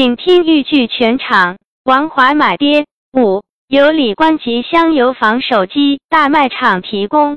请听豫剧全场。王华买爹五，由李官吉香油坊手机大卖场提供。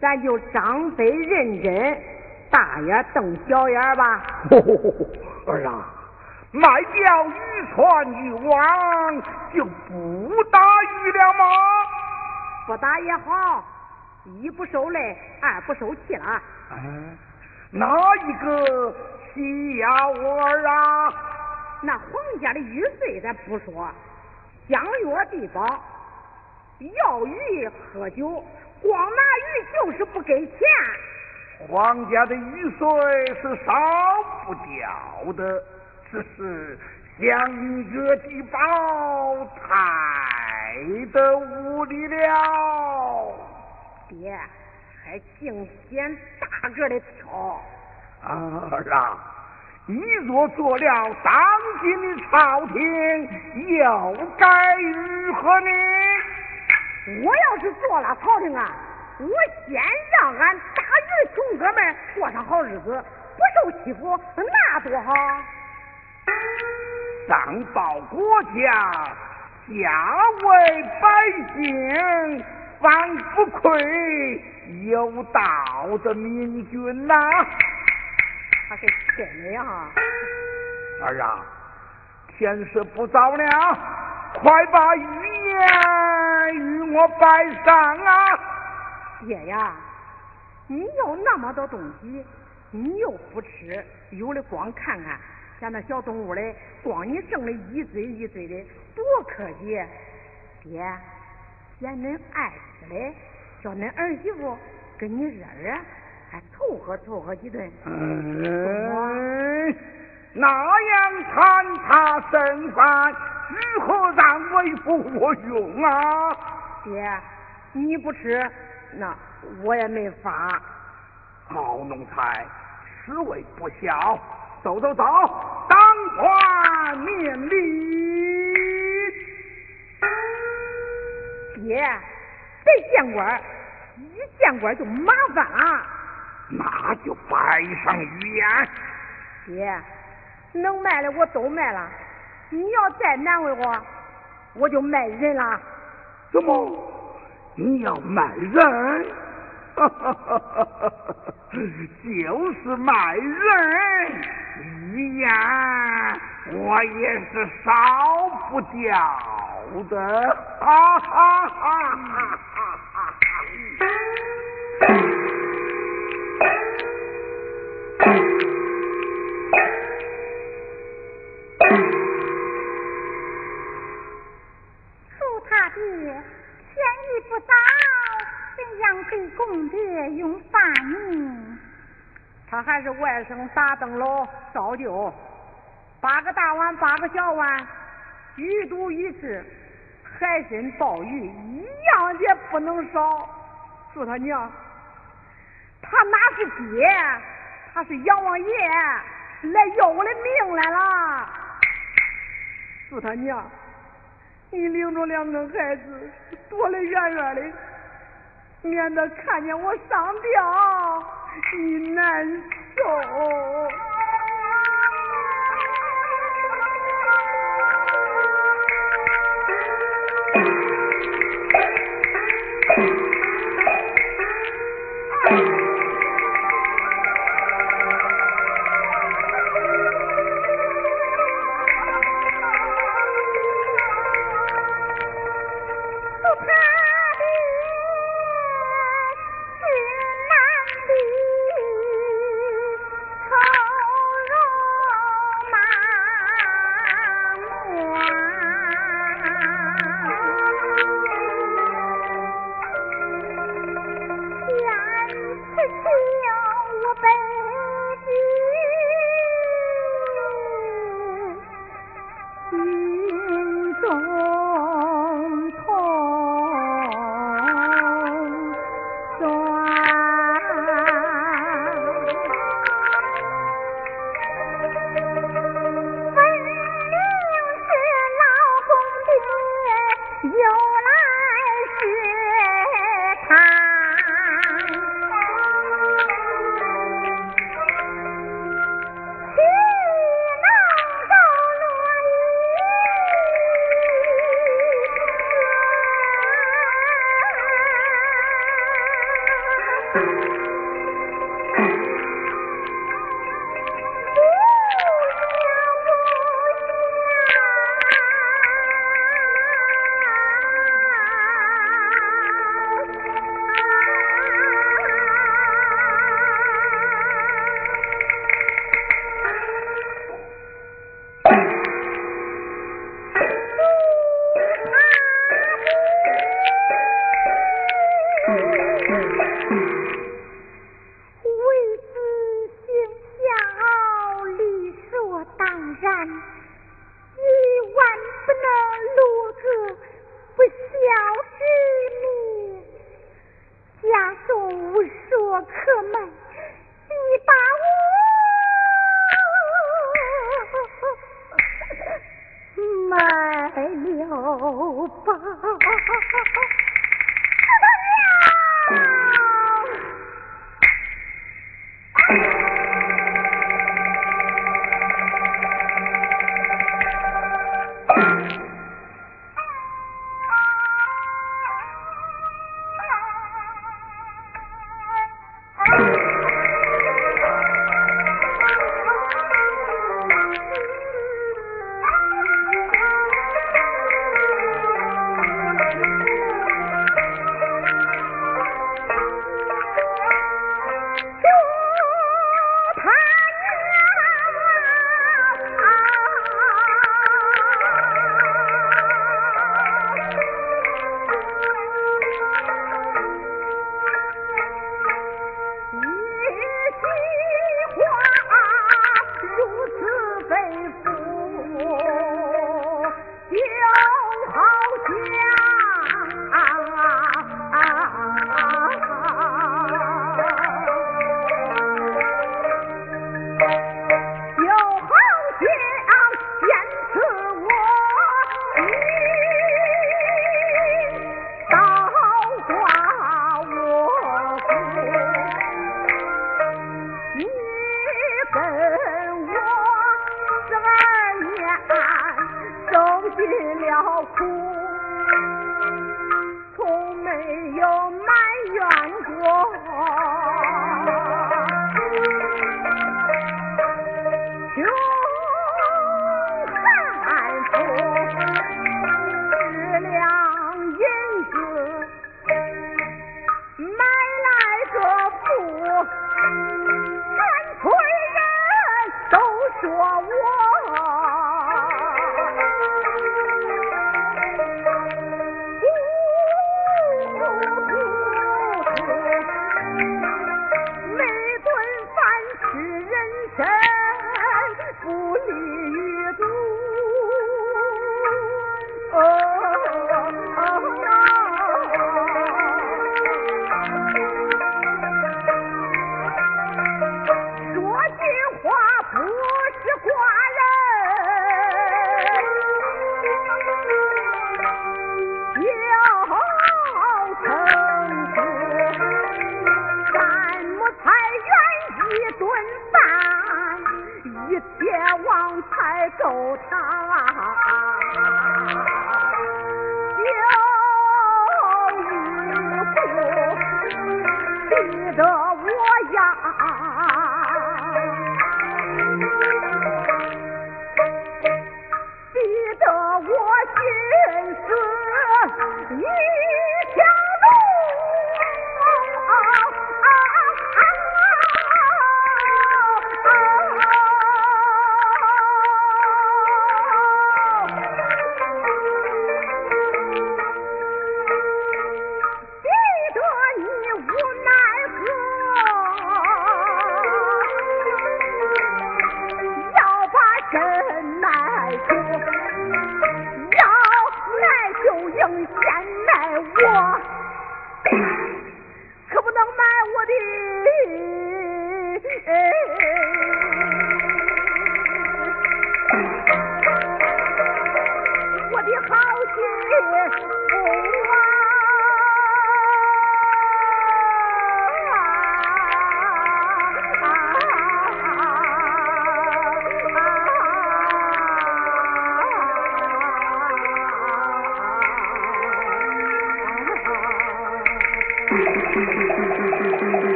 咱就张飞认真，大眼瞪小眼吧。儿啊，卖掉渔船渔网就不打鱼了吗？不打也好，一不受累，二不受气了。嗯，哪一个气呀，我儿啊？那皇家的玉碎咱不说，相约地宝，要鱼喝酒。光拿鱼就是不给钱，皇家的雨水是烧不掉的，只是相约地宝太的无力了。爹，还净捡大个的挑。啊儿啊，你若做了当今的朝廷，又该如何呢？我要是做了朝廷啊，我先让俺大鱼的穷哥们过上好日子，不受欺负，那多好！上报国家，下为百姓，方不愧有道的明君呐！他是真的呀！儿啊，天色不早了，快把鱼言与我摆上啊！爹呀，你要那么多东西，你又不吃，有的光看看，像那小动物嘞，光你挣的一堆一堆的，多可惜！爹，嫌恁爱吃嘞，叫恁儿媳妇跟你热热，还凑合凑合几顿。嗯，那样残他剩饭，如何让为父我用啊？爹，你不吃。那我也没法。好奴才，实为不孝。走走走，当官面礼。爹，谁见官？一见官就麻烦了。那就摆上玉燕。爹，能卖的我都卖了，你要再难为我，我就卖人了。怎么？你要卖人？哈哈哈哈哈！就是卖人，玉燕我也是少不掉的。哈哈哈哈哈！给公爹用饭呢？他还是外甥打灯笼照旧，八个大碗八个小碗，鱼肚鱼翅，海参鲍鱼一样也不能少。祝他娘，他哪是爹，他是阎王爷来要我的命来了。祝他娘，你领着两个孩子躲得远远的，免得看见我上吊，你难受。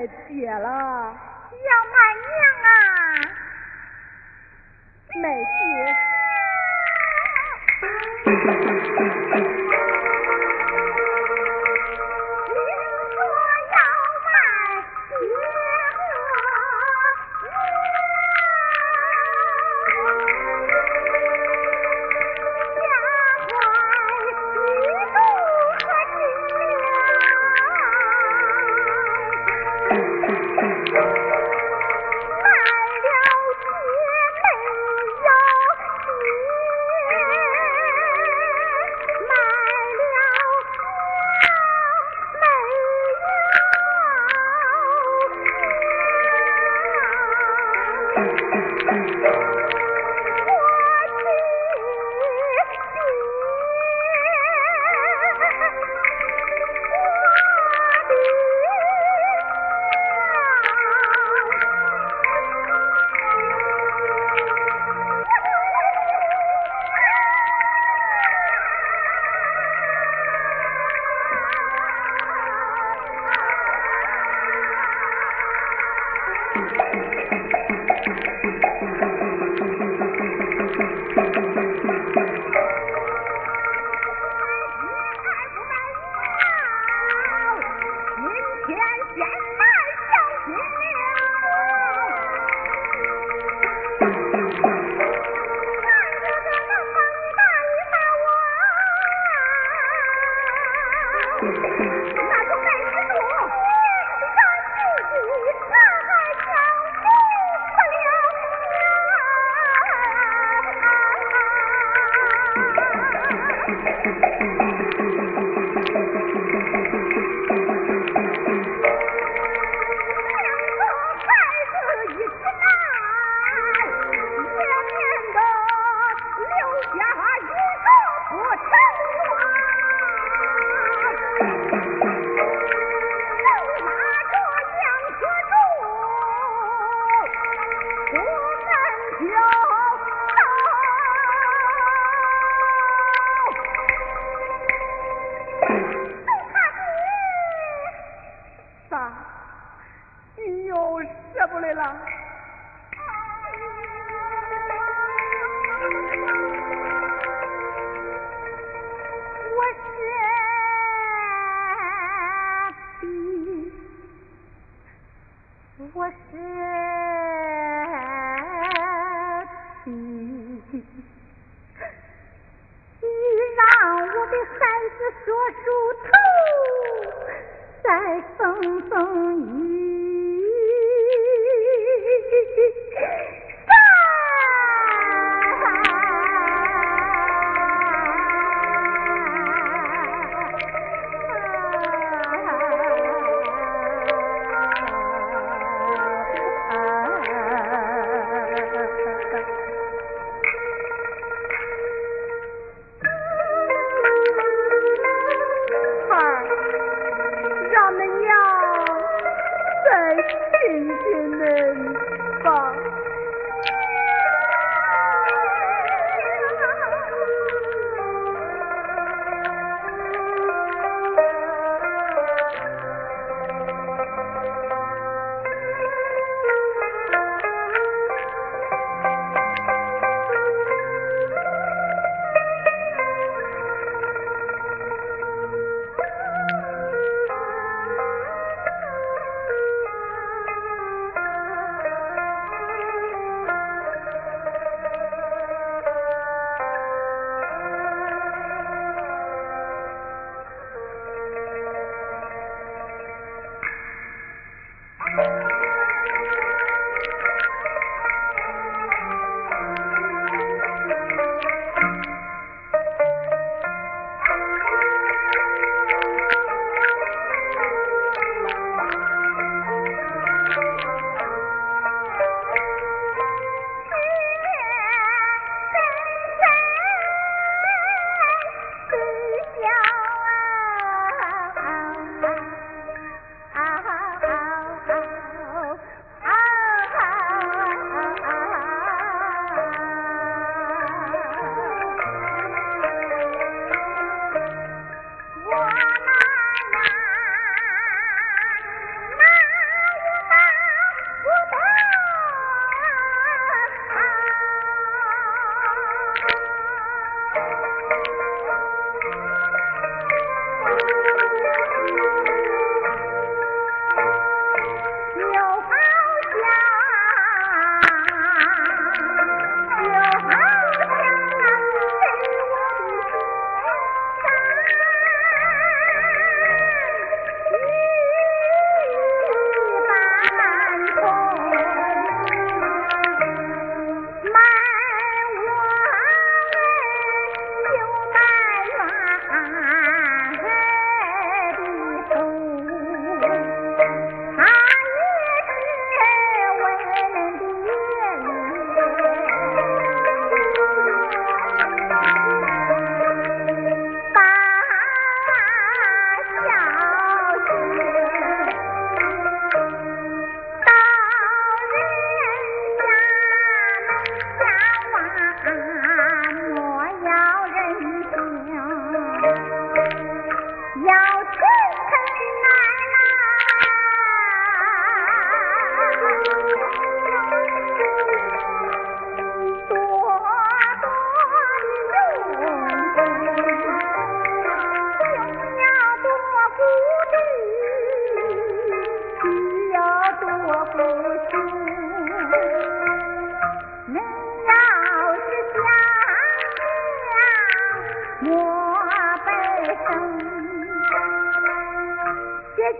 太撇了要满命啊！美女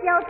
小兔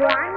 圆。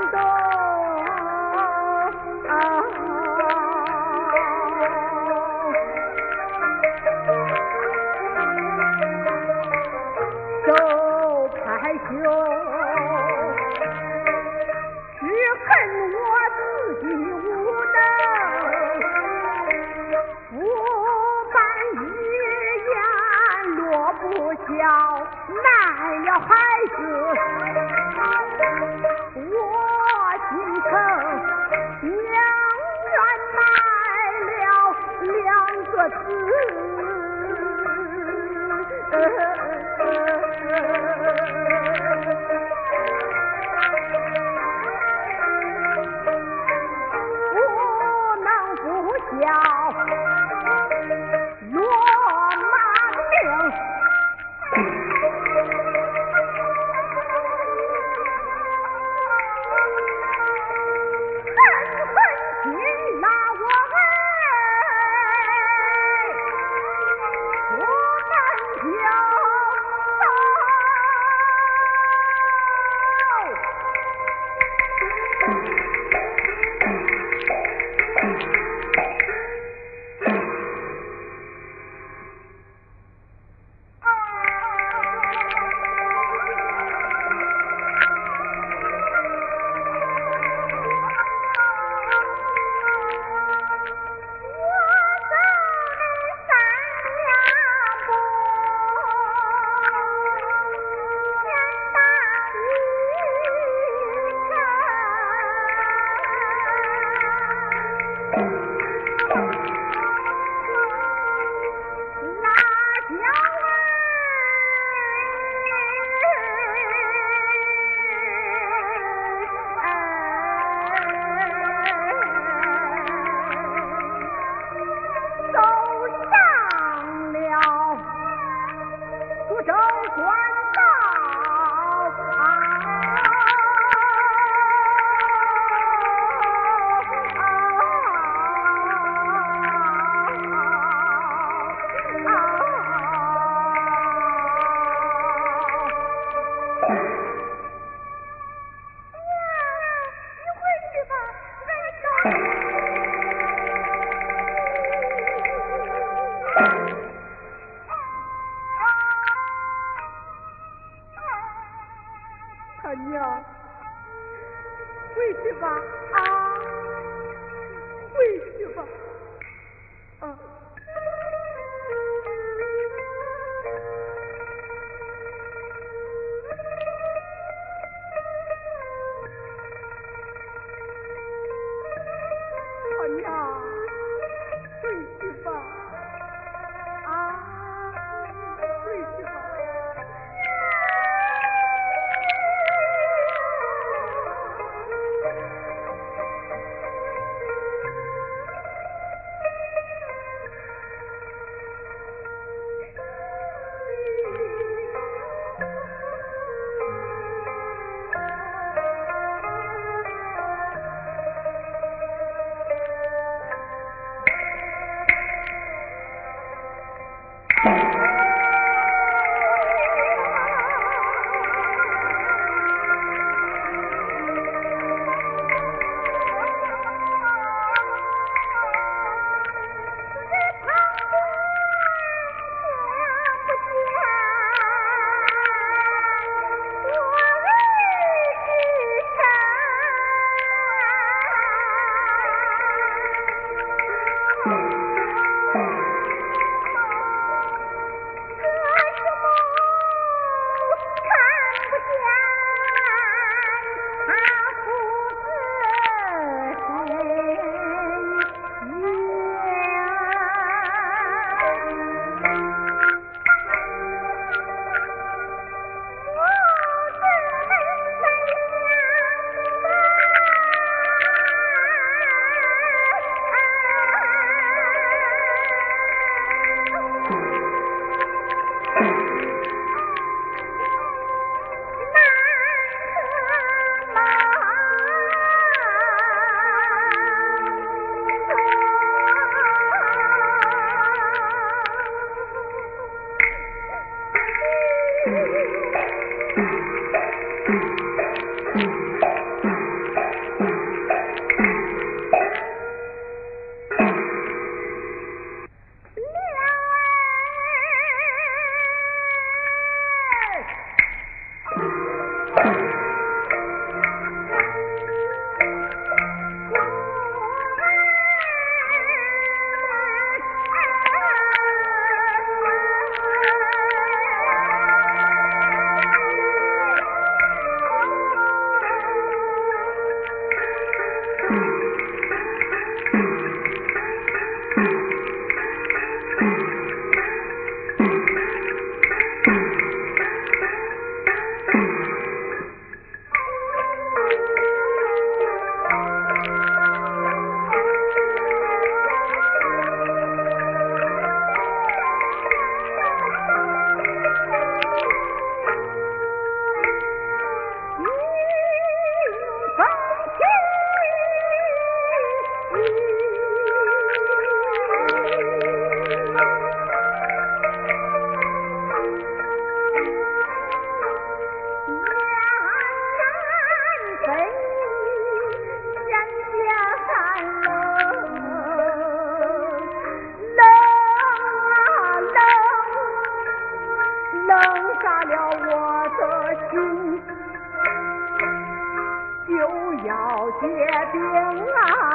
结冰啦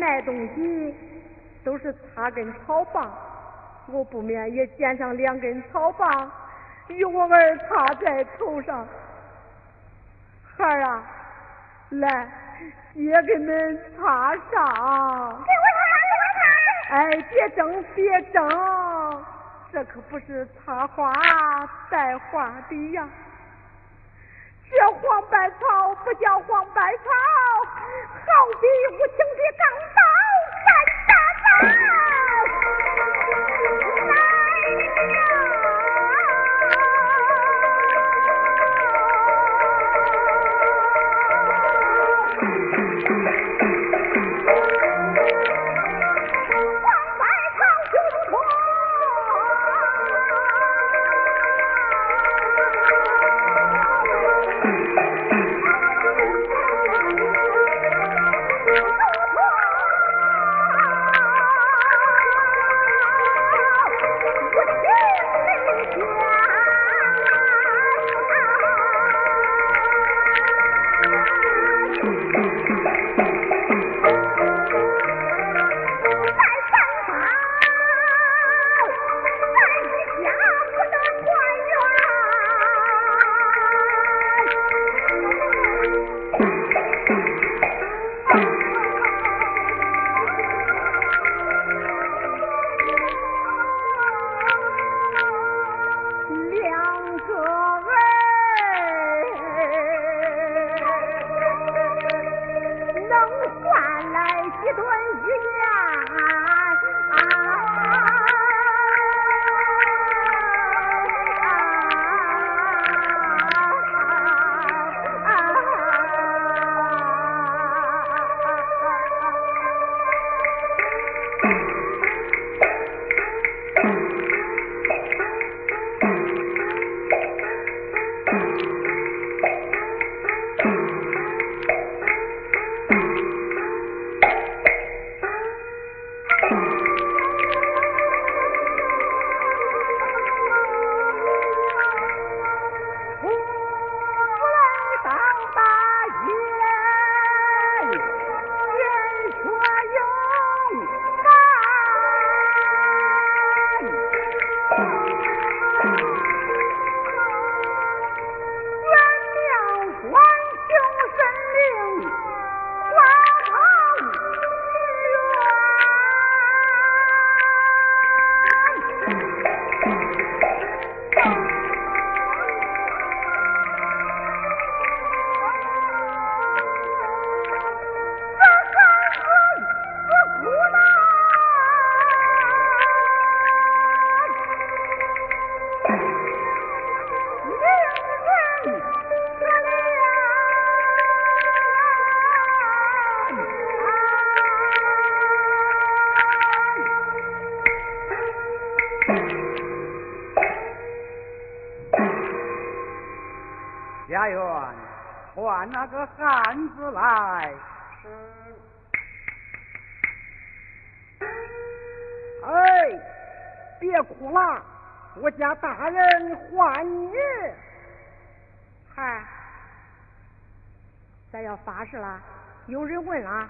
卖东西都是擦根草棒，我不免也捡上两根草棒，与我儿插在头上。孩儿啊，来，爹给恁插上。给我插，给我插。哎，别争，别争，这可不是插花带花的呀。这黄百草不叫黄百草，好比无情的钢刀，三大刀。来，哎，别哭了，我家大人唤你。孩，咱要发誓了，有人问了，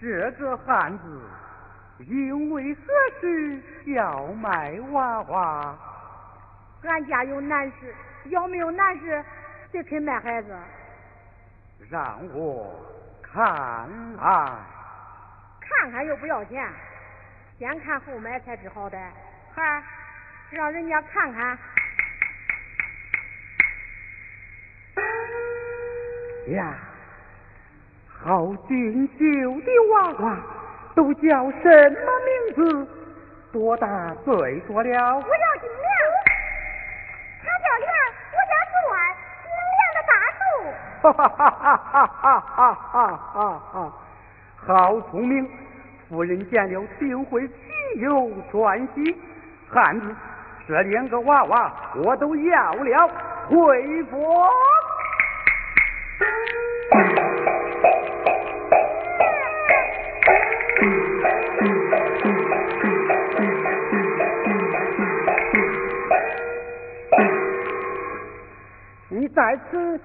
这个汉子因为何事要卖娃娃？俺家有难事，要没有难事。谁肯卖孩子？让我看看。看看又不要钱，先看后买才知好歹。孩让人家看看。呀，好俊秀的娃娃，都叫什么名字？多大岁数了？我叫哈哈哈哈哈哈哈，好聪明，夫人见了定会喜忧转喜，汉子，这两个娃娃我都要了，回国。你在此。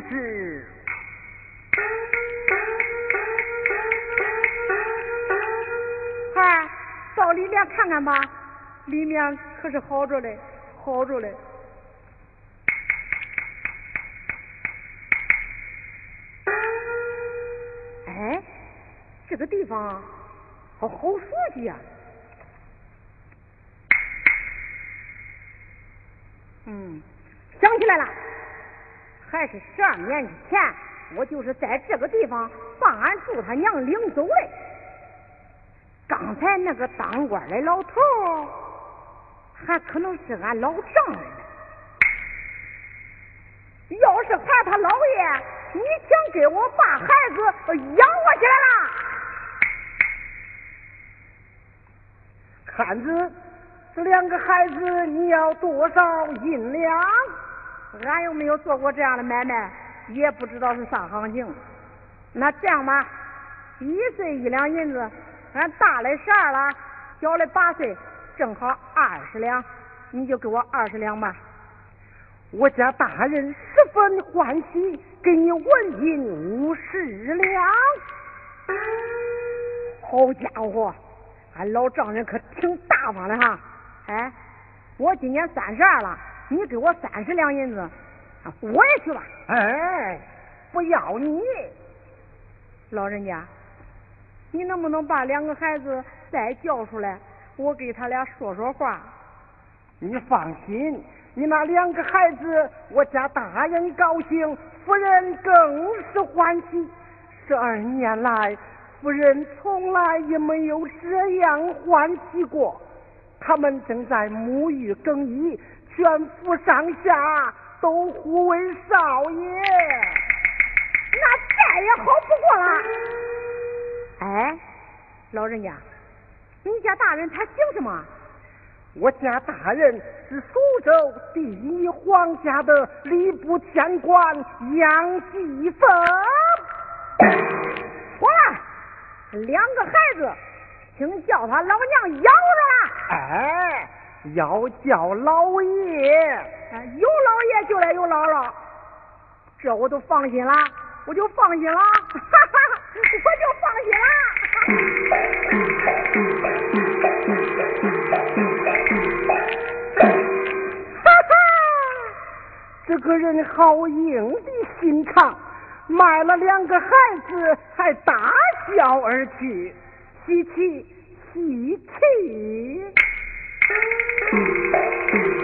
国。事。孩到里面看看吧，里面可是好着嘞，好着嘞。哎，这个地方好好熟悉呀。嗯，想起来了，还是十二年之前，我就是在这个地方把俺祝他娘领走的。刚才那个当官的老头，还可能是俺老丈人。要是喊他老爷，你想给我把孩子养活起来了？看子。这两个孩子你要多少银两？俺又没有做过这样的买卖，也不知道是啥行情。那这样吧，一岁一两银子，俺大的十二了，小的八岁，正好二十两，你就给我二十两吧。我家大人十分欢喜，给你纹银五十两。好家伙，俺老丈人可挺大方的哈。哎，我今年三十二了，你给我三十两银子，我也去吧。哎，不要你，老人家，你能不能把两个孩子再叫出来，我给他俩说说话？你放心，你那两个孩子，我家大人高兴，夫人更是欢喜。十二年来，夫人从来也没有这样欢喜过。他们正在沐浴更衣，全府上下都呼为少爷，那再也好不过了。哎，老人家，你家大人他姓什么？我家大人是苏州第一皇家的礼部天官杨继凤。好了，两个孩子。请叫他老娘咬了。哎，要叫老爷，有老爷就得有姥姥，这我都放心了，我就放心了，我就放心了。哈哈，这个人好硬的心肠，卖了两个孩子还大笑而去。稀奇，稀奇。Mm-hmm.